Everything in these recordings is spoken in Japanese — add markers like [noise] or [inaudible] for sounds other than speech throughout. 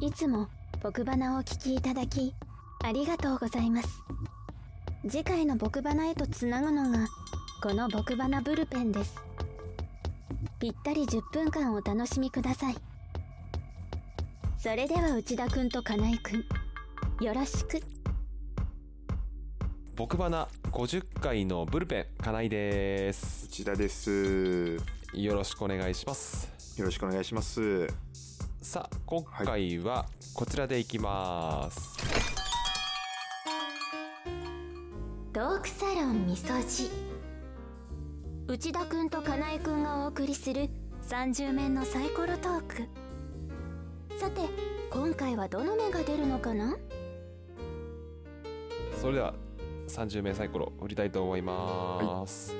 いつも僕花をお聞きいただきありがとうございます。次回の僕花へとつなぐのがこの僕花ブルペンです。ぴったり10分間お楽しみください。それでは内田くんと金井くんよろしく。僕花50回のブルペン金井です。内田です。よよろしくお願いします。ろしくお願いします。さあ今回はこちらでいきます、トークサロンみそじ。内田くんと金井くんがお送りする30面のサイコロトーク。さて今回はどの目が出るのかな？それでは30名サイコロ振りたいと思います、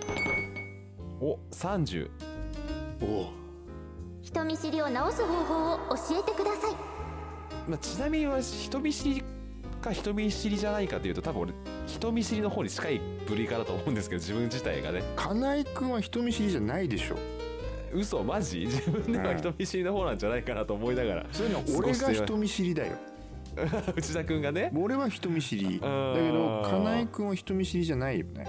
お30おお。人見知りを直す方法を教えてくださいまあ、ちなみには人見知りか人見知りじゃないかというと多分俺人見知りの方に近い部類かなと思うんですけど自分自体がね金井くんは人見知りじゃないでしょ。嘘マジ？自分では人見知りの方なんじゃないかなと思いながらそれには俺が人見知りだよ。[laughs] 内田君がね俺は人見知り。だけど金井くんは人見知りじゃないよね。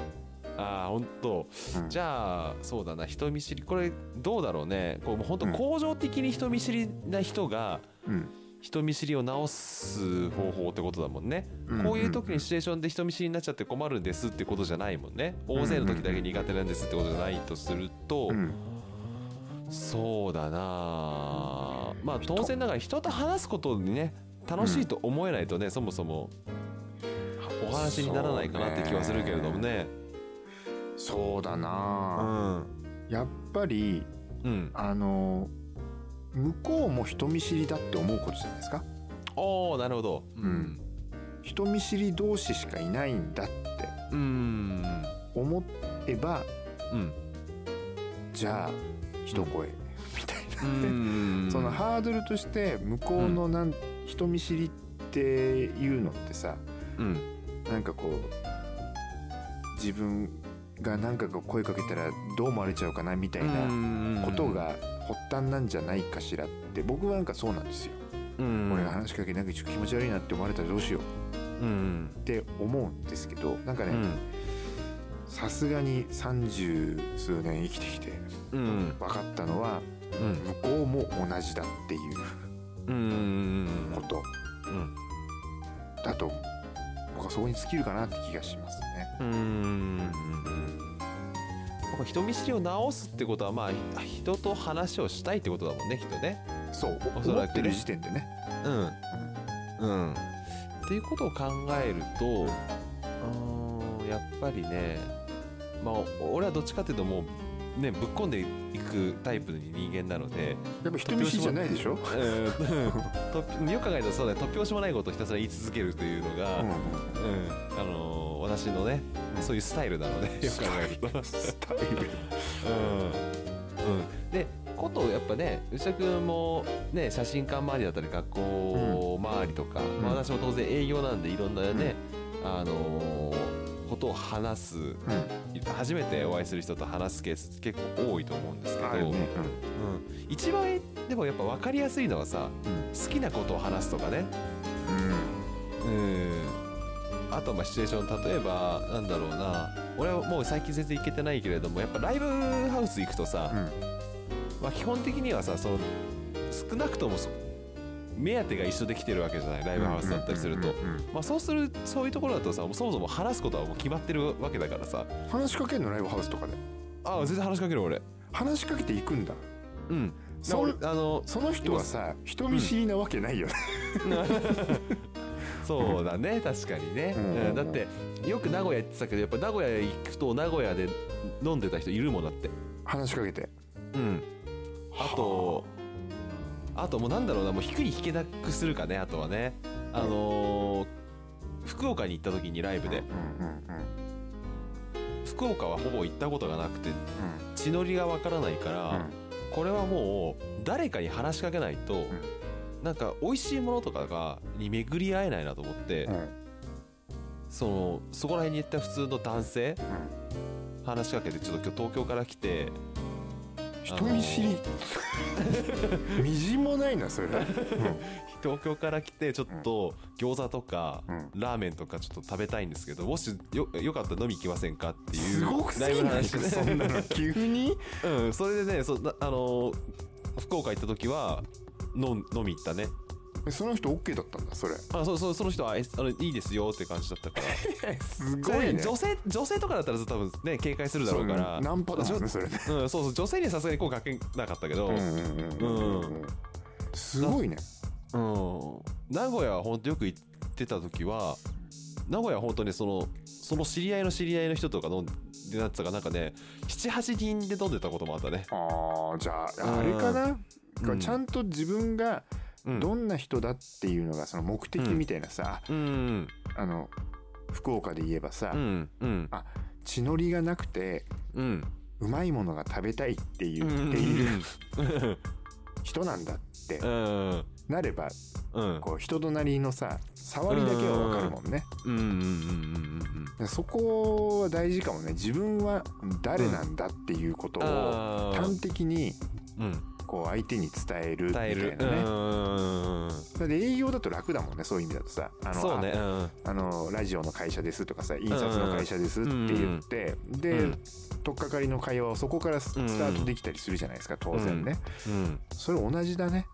ああ本当。うん。じゃあそうだな人見知り。これどうだろうね。こうもう本当うん。恒常的に人見知りな人がうん。人見知りを直す方法ってことだもんね、うん。こういう時にシチュエーションで人見知りになっちゃって困るんですってことじゃないもんね。大勢の時だけ苦手なんですってことじゃないとすると、うん。そうだな。まあ当然ながら人と話すことにね楽しいと思えないとね、そもそもお話にならないかなって気はするけれどもねそうだうな。ん。やっぱりうん。あの向こうも人見知りだって思うことじゃないですか？おおなるほど。うん。人見知り同士しかいないんだって。うん。思えばうん。じゃあ一声みたいな。うん。そのハードルとして向こうのなん、人見知りっていうのってさうん。なんかこう自分がなんかこう声かけたらどう思われちゃうかなみたいなことが発端なんじゃないかしらって僕はなんかそうなんですよ、うん。俺が話しかけなんかちょっと気持ち悪いなって思われたらどうしよう。うんって思うんですけどなんかねうん。さすがに三十数年生きてきてうん。分かったのはうん。向こうも同じだっていううんこと。うん。だと僕はそこに尽きるかなって気がしますね。うん。人見知りを直すってことはまあ人と話をしたいってことだもんねきっとね。そうおそらくね思ってる時点でね。うん。うん。っていうことを考えるとうーんやっぱりねまあ俺はどっちかっていうともうねぶっ込んでいくタイプの人間なのでやっぱ人見知りじゃないでしょ？うん。と [laughs] よく考えるとそうだね突拍子もないことをひたすら言い続けるというのが、ううん。あのー私のねそういうスタイルなのでよく考えると。スタイル。うん。うん、でことやっぱね内田君もね写真館周りだったり学校周りとか、んまあ、私も当然営業なんでいろんなね、あのーことを話すうん。初めてお会いする人と話すケース結構多いと思うんですけど、あるね。うん、一番でもやっぱ分かりやすいのはさうん。好きなことを話すとかね、うん。うん、あとまあシチュエーション例えばなんだろうな俺はもう最近全然行けてないけれどもやっぱライブハウス行くとさ、うん。まあ、基本的にはさその少なくともそ目当てが一緒で来てるわけじゃないライブハウスだったりすると。まあそうするそういうところだとさそもそも話すことはもう決まってるわけだからさ。話しかけんのライブハウスとかで。ああ全然話しかける俺。話しかけていくんだ。うん。そ俺あのその人はさ人見知りなわけないよね。[laughs] そうだね確かにね、うんうんだってよく名古屋行ってたけどやっぱ名古屋行くと名古屋で飲んでた人いるもんだって。話しかけて。うん。あとあともうなんだろうなもう引くに引けなくするかねあとはね。あのー福岡に行った時にライブで。福岡はほぼ行ったことがなくてう地のりがわからないから、これはもう誰かに話しかけないと、なんか美味しいものとかがに巡り合えないなと思って、そのそこら辺に行った普通の男性話しかけてちょっと今日東京から来て人見知り。[laughs] みじんもないなそれ、う [laughs] ん東京から来てちょっと餃子とかうん。ラーメンとかちょっと食べたいんですけどもしよよかったら飲み行きませんかっていうすごくすライブのぎないか話でそんなの急に？うんそれでねそなあのー福岡行った時は飲み行ったねその人 OK だったんだそれ。あそうそうその人はえあのいいですよって感じだったから。[laughs] すごいね。女性女性とかだったら多分ね警戒するだろうから。そうナンパだもんねそれね。[laughs] うん、そうそう女性にはさすがに声かけなかったけど、うんすごいね。うん、名古屋は本当よく行ってた時は名古屋は本当にそのその知り合いの知り合いの人とか飲んでなってたかなんかね78人で飲んでたこともあったね。ああじゃあうんあれかな、うん。ちゃんと自分がうんどんな人だっていうのがその目的みたいなさ、うん。あの福岡で言えばさ、うん。うん。あ血のりがなくてうん。うまいものが食べたいって言っている人なんだってうん。なればうん。こう人となりのさ触りだけはわかるもんね。そこは大事かもね。自分は誰なんだっていうことを端的にうんこう相手に伝えるみたいなね。うんだって営業だと楽だもんねそういう意味だとさ。あのそうねああのラジオの会社ですとかさ印刷の会社ですって言って、で、うん。取っかかりの会話をそこからススタートできたりするじゃないですか当然ね、うん。うん。それ同じだね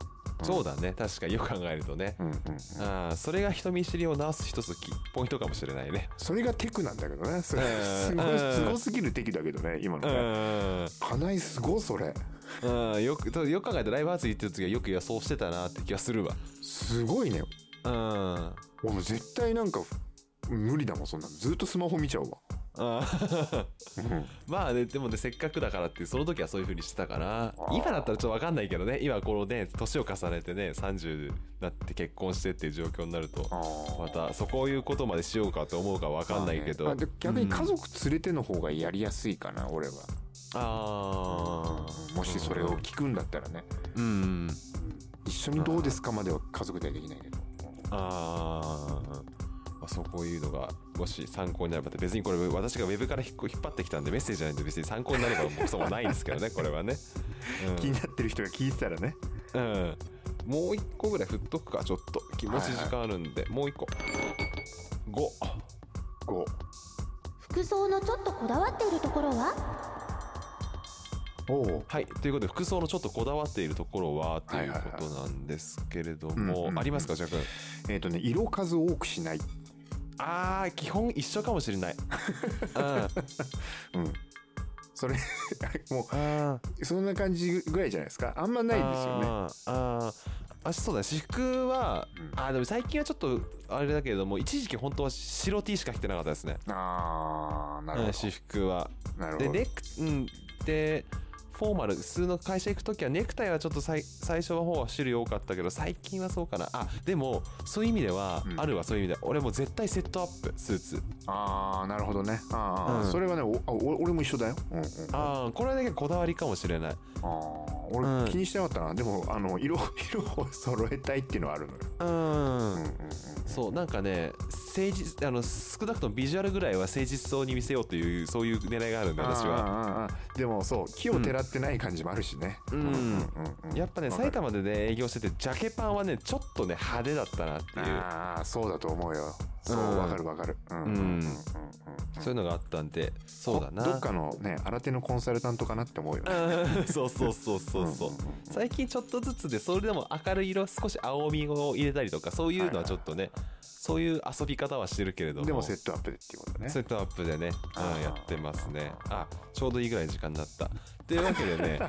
そうだね。確かによく考えるとね。うんうんうん。ああそれが人見知りを直す一つきポイントかもしれないね。それがテクなんだけどね。それうんすごいうんすごすぎるテクだけどね今のうねん。金井すごいそれ。うんよくよく考えたらライブハウス行ってる時はよく予想してたなって気がするわ。すごいね。うん。俺絶対なんか無理だもんそんなの。ずっとスマホ見ちゃうわ、まあねでもねせっかくだからってその時はそういう風にしてたから今だったらちょっと分かんないけどね今このね年を重ねてね30になって結婚してっていう状況になるとまたそこいうことまでしようかと思うか分かんないけど、まあね。逆に家族連れての方がやりやすいかな、俺は。ああもしそれを聞くんだったらね。うん。一緒にどうですかまでは家族ではできないけど。あーまあそうこういうのがもし参考になればって別にこれ私がウェブから引っ引っ張ってきたんでメッセージじゃないんで別に参考になればもうそうもないんですけどねこれはね、[laughs] 気になってる人が聞いてたらね。うん。うん、もう一個ぐらい振っとくかちょっと気持ち時間あるんで、もう一個。5 5服装のちょっとこだわっているところは？おおはい。ということで服装のちょっとこだわっているところはというはいはいはいことなんですけれどうんうんうんもありますかジャックえっ、とね色数多くしないあー基本一緒かもしれない。[laughs] うん。うん。それ [laughs] もあうそんな感じぐらいじゃないですか？あんまないですよね。あーあー。あそうだね。私服は、うん。あーでも最近はちょっとあれだけれども一時期本当は白 T しか着てなかったですね。ああなるほうん私服は。どなるほど。でネクうん。でフォーマル普通の会社行く時はネクタイはちょっと最最初の方は種類多かったけど最近はそうかな。あでもそういう意味では、うん。あるわそういう意味では。俺も絶対セットアップスーツ。ああなるほどね。ああ、うん。それはねお俺も一緒だよ、うんうん、あああこれだけこだわりかもしれない。あ俺うん。気にしてなかったな、でもあの色色を揃えたいっていうのはあるのよ、うん、うんうんうん、そうなんかね誠実あの少なくともビジュアルぐらいは誠実そうに見せようというそういう狙いがあるんで私は。でもそう木をてらってない感じもあるしね、うん。うんうんやっぱね埼玉でね営業しててジャケパンはねちょっとね派手だったなっていう。ああそうだと思うよ。そううん。わかるわかる。うんうんうんうん。うんそういうのがあったんでそうだな。どっかのね新手のコンサルタントかなって思うよね。[laughs] うんそうそうそうそう。そう最近ちょっとずつでそれでも明るい色少し青みを入れたりとかそういうのはちょっとねそういう遊び方はしてるけれども。でもセットアップでっていうことね。セットアップでね、うん、やってますね。あちょうどいいぐらいの時間になった。というわけでね。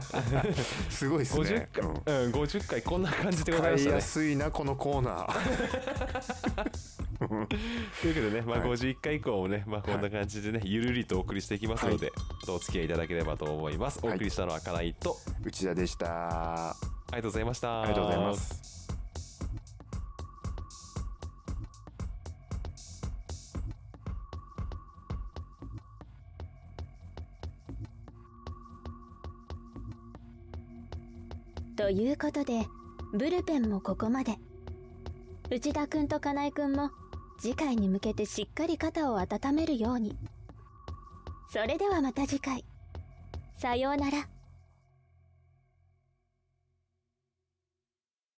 [laughs] すごいです50ね回、うん。うん、50回こんな感じでございましたね。すいなこのコーナー。[laughs] というわけでね、まあ、はい。51回以降もね、まあ、こんな感じでね、ゆるりとお送りしていきますので、お付き合いいただければと思います。おはい。送りしたのは金井と、内田でした。ありがとうございました。ありがとうございますということでブルペンもここまで。内田くんと金井くんも次回に向けてしっかり肩を温めるように。それではまた次回。さようなら。